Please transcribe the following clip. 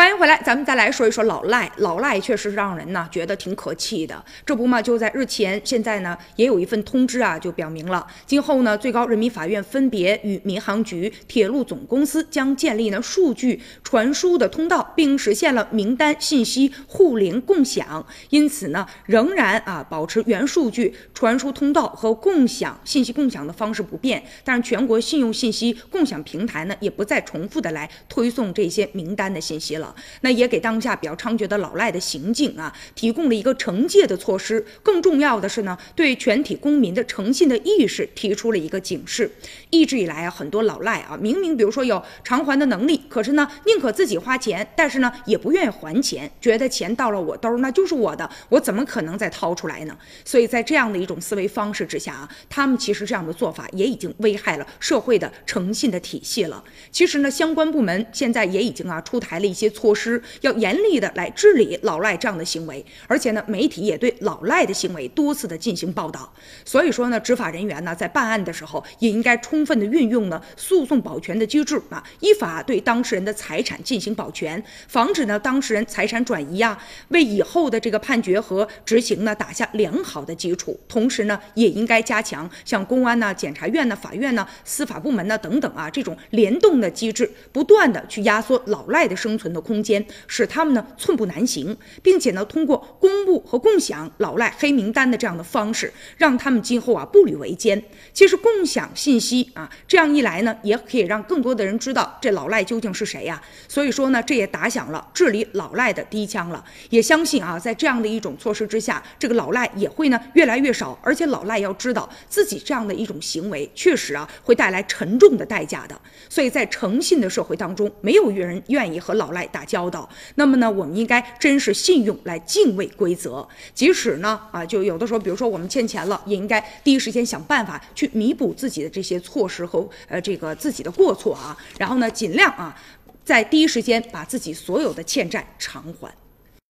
Bye. 回来，咱们再来说一说老赖。老赖确实让人呢觉得挺可气的。这不嘛，就在日前，现在呢也有一份通知啊，就表明了，今后呢最高人民法院分别与民航局、铁路总公司将建立呢数据传输的通道，并实现了名单信息互联共享。因此呢，仍然啊保持原数据传输通道和共享信息共享的方式不变。但是全国信用信息共享平台呢，也不再重复的来推送这些名单的信息了。那也给当下比较猖獗的老赖的行径啊，提供了一个惩戒的措施。更重要的是呢，对全体公民的诚信的意识提出了一个警示。一直以来啊，很多老赖啊，明明比如说有偿还的能力，可是呢，宁可自己花钱，但是呢，也不愿意还钱，觉得钱到了我兜那就是我的，我怎么可能再掏出来呢？所以在这样的一种思维方式之下啊，他们其实这样的做法也已经危害了社会的诚信的体系了。其实呢，相关部门现在也已经啊出台了一些。措施师要严厉的来治理老赖这样的行为，而且呢，媒体也对老赖的行为多次的进行报道。所以说呢，执法人员呢在办案的时候，也应该充分的运用呢诉讼保全的机制啊，依法对当事人的财产进行保全，防止呢当事人财产转移啊，为以后的这个判决和执行呢打下良好的基础。同时呢，也应该加强像公安呢、检察院呢、法院呢、司法部门呢等等啊这种联动的机制，不断的去压缩老赖的生存的。空间使他们呢寸步难行，并且呢通过公布和共享老赖黑名单的这样的方式，让他们今后啊步履维艰。其实共享信息啊，这样一来呢，也可以让更多的人知道这老赖究竟是谁呀。所以说呢，这也打响了治理老赖的第一枪了。也相信啊，在这样的一种措施之下，这个老赖也会呢越来越少。而且老赖要知道自己这样的一种行为，确实啊会带来沉重的代价的。所以在诚信的社会当中，没有人愿意和老赖。打交道，那么呢，我们应该真实信用，来敬畏规则。即使呢，啊，就有的时候，比如说我们欠钱了，也应该第一时间想办法去弥补自己的这些措施和呃这个自己的过错啊。然后呢，尽量啊，在第一时间把自己所有的欠债偿还。